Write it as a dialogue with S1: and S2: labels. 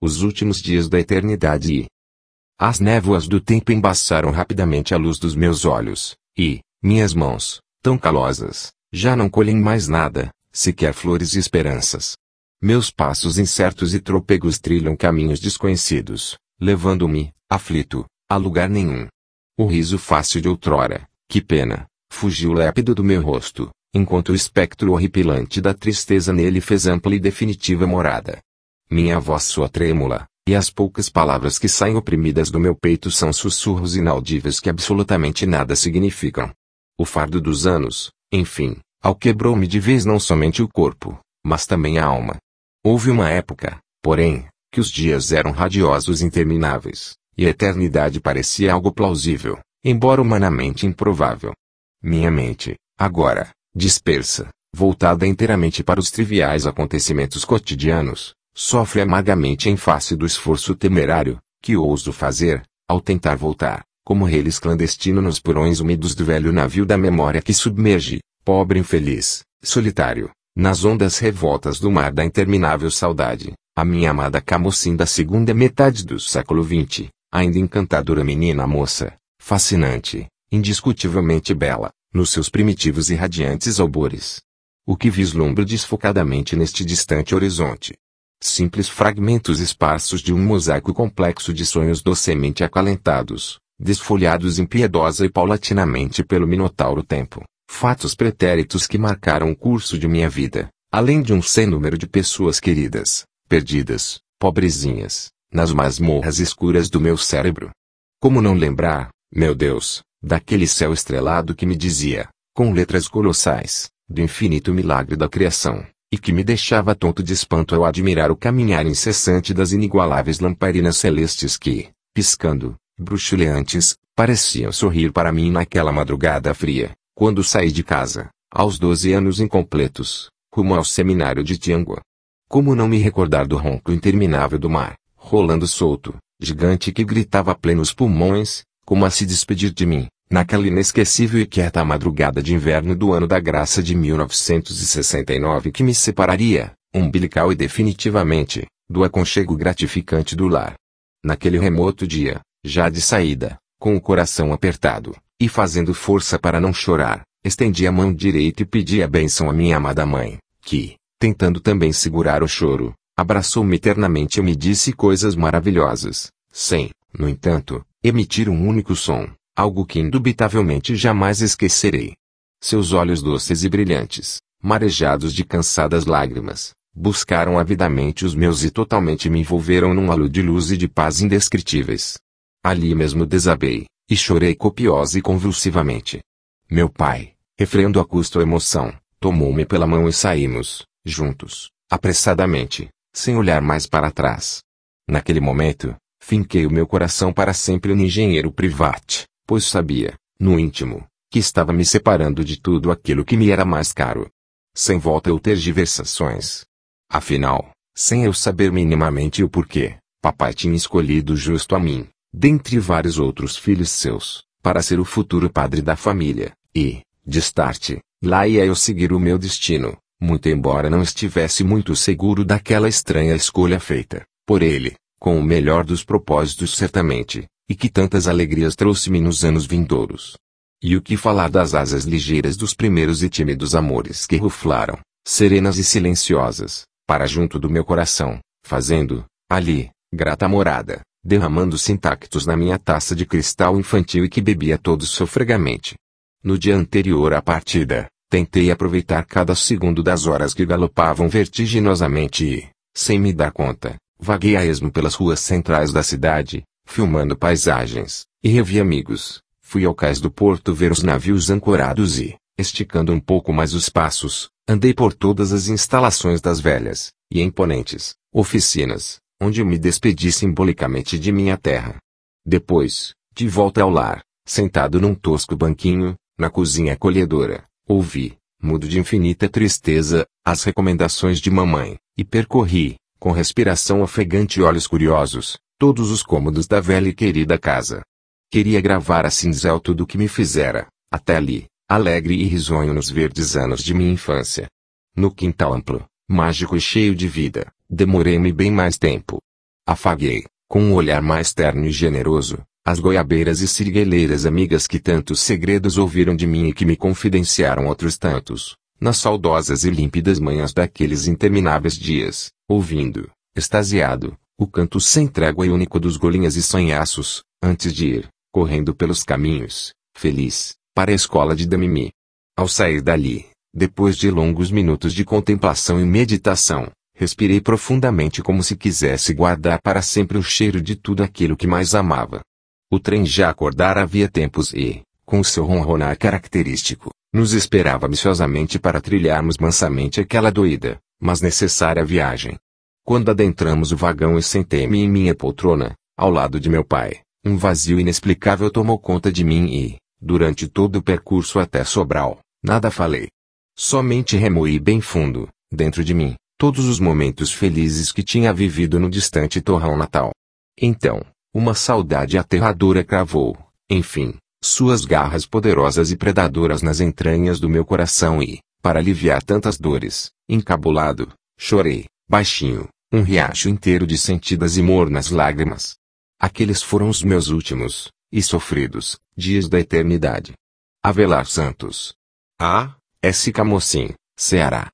S1: os últimos dias da eternidade e as névoas do tempo embaçaram rapidamente a luz dos meus olhos, e, minhas mãos, tão calosas, já não colhem mais nada, sequer flores e esperanças. Meus passos incertos e trôpegos trilham caminhos desconhecidos, levando-me, aflito, a lugar nenhum. O riso fácil de outrora, que pena, fugiu lépido do meu rosto, enquanto o espectro horripilante da tristeza nele fez ampla e definitiva morada. Minha voz soa trêmula, e as poucas palavras que saem oprimidas do meu peito são sussurros inaudíveis que absolutamente nada significam. O fardo dos anos, enfim, alquebrou-me de vez não somente o corpo, mas também a alma. Houve uma época, porém, que os dias eram radiosos e intermináveis, e a eternidade parecia algo plausível, embora humanamente improvável. Minha mente, agora, dispersa, voltada inteiramente para os triviais acontecimentos cotidianos, sofre amargamente em face do esforço temerário, que ouso fazer, ao tentar voltar, como reles clandestino nos porões úmidos do velho navio da memória que submerge, pobre infeliz, solitário, nas ondas revoltas do mar da interminável saudade, a minha amada Camocim da segunda metade do século XX, ainda encantadora menina moça, fascinante, indiscutivelmente bela, nos seus primitivos e radiantes albores. O que vislumbro desfocadamente neste distante horizonte, simples fragmentos esparsos de um mosaico complexo de sonhos docemente acalentados, desfolhados impiedosa e paulatinamente pelo minotauro tempo, fatos pretéritos que marcaram o curso de minha vida, além de um sem número de pessoas queridas, perdidas, pobrezinhas, nas masmorras escuras do meu cérebro. Como não lembrar, meu Deus, daquele céu estrelado que me dizia, com letras colossais, do infinito milagre da criação, e que me deixava tonto de espanto ao admirar o caminhar incessante das inigualáveis lamparinas celestes que, piscando, bruxuleantes, pareciam sorrir para mim naquela madrugada fria, quando saí de casa, aos doze anos incompletos, rumo ao seminário de Tiangua. Como não me recordar do ronco interminável do mar, rolando solto, gigante que gritava a plenos pulmões, como a se despedir de mim, Naquela inesquecível e quieta madrugada de inverno do ano da graça de 1969 que me separaria, umbilical e definitivamente, do aconchego gratificante do lar. Naquele remoto dia, já de saída, com o coração apertado, e fazendo força para não chorar, estendi a mão direita e pedi a bênção à minha amada mãe, que, tentando também segurar o choro, abraçou-me eternamente e me disse coisas maravilhosas, sem, no entanto, emitir um único som algo que indubitavelmente jamais esquecerei. Seus olhos doces e brilhantes, marejados de cansadas lágrimas, buscaram avidamente os meus e totalmente me envolveram num halo de luz e de paz indescritíveis. Ali mesmo desabei, e chorei copiosa e convulsivamente. Meu pai, refreando a custo a emoção, tomou-me pela mão e saímos, juntos, apressadamente, sem olhar mais para trás. Naquele momento, finquei o meu coração para sempre no engenheiro private, pois sabia, no íntimo, que estava me separando de tudo aquilo que me era mais caro. Sem volta ou tergiversações. Afinal, sem eu saber minimamente o porquê, papai tinha escolhido justo a mim, dentre vários outros filhos seus, para ser o futuro padre da família, e, de start, lá ia eu seguir o meu destino, muito embora não estivesse muito seguro daquela estranha escolha feita, por ele, com o melhor dos propósitos certamente, e que tantas alegrias trouxe-me nos anos vindouros. E o que falar das asas ligeiras dos primeiros e tímidos amores que ruflaram, serenas e silenciosas, para junto do meu coração, fazendo, ali, grata morada, derramando-se intactos na minha taça de cristal infantil e que bebia todos sofregamente. No dia anterior à partida, tentei aproveitar cada segundo das horas que galopavam vertiginosamente e, sem me dar conta, vaguei a esmo pelas ruas centrais da cidade, filmando paisagens, e revi amigos. Fui ao cais do porto ver os navios ancorados e, esticando um pouco mais os passos, andei por todas as instalações das velhas, e imponentes, oficinas, onde me despedi simbolicamente de minha terra. Depois, de volta ao lar, sentado num tosco banquinho, na cozinha acolhedora, ouvi, mudo de infinita tristeza, as recomendações de mamãe, e percorri, com respiração ofegante e olhos curiosos, todos os cômodos da velha e querida casa. Queria gravar a cinzel tudo o que me fizera, até ali, alegre e risonho nos verdes anos de minha infância. No quintal amplo, mágico e cheio de vida, demorei-me bem mais tempo. Afaguei, com um olhar mais terno e generoso, as goiabeiras e sirigueleiras amigas que tantos segredos ouviram de mim e que me confidenciaram outros tantos, nas saudosas e límpidas manhãs daqueles intermináveis dias, ouvindo, extasiado, o canto sem trégua e único dos golinhas e sonhaços, antes de ir, correndo pelos caminhos, feliz, para a escola de Damimi. Ao sair dali, depois de longos minutos de contemplação e meditação, respirei profundamente como se quisesse guardar para sempre o cheiro de tudo aquilo que mais amava. O trem já acordara havia tempos e, com seu ronronar característico, nos esperava ambiciosamente para trilharmos mansamente aquela doída, mas necessária viagem. Quando adentramos o vagão e sentei-me em minha poltrona, ao lado de meu pai, um vazio inexplicável tomou conta de mim e, durante todo o percurso até Sobral, nada falei. Somente remoí bem fundo, dentro de mim, todos os momentos felizes que tinha vivido no distante torrão natal. Então, uma saudade aterradora cravou, enfim, suas garras poderosas e predadoras nas entranhas do meu coração e, para aliviar tantas dores, encabulado, chorei, baixinho, um riacho inteiro de sentidas e mornas lágrimas. Aqueles foram os meus últimos, e sofridos, dias da eternidade. Avelar Santos. A. S. Camocim, Ceará.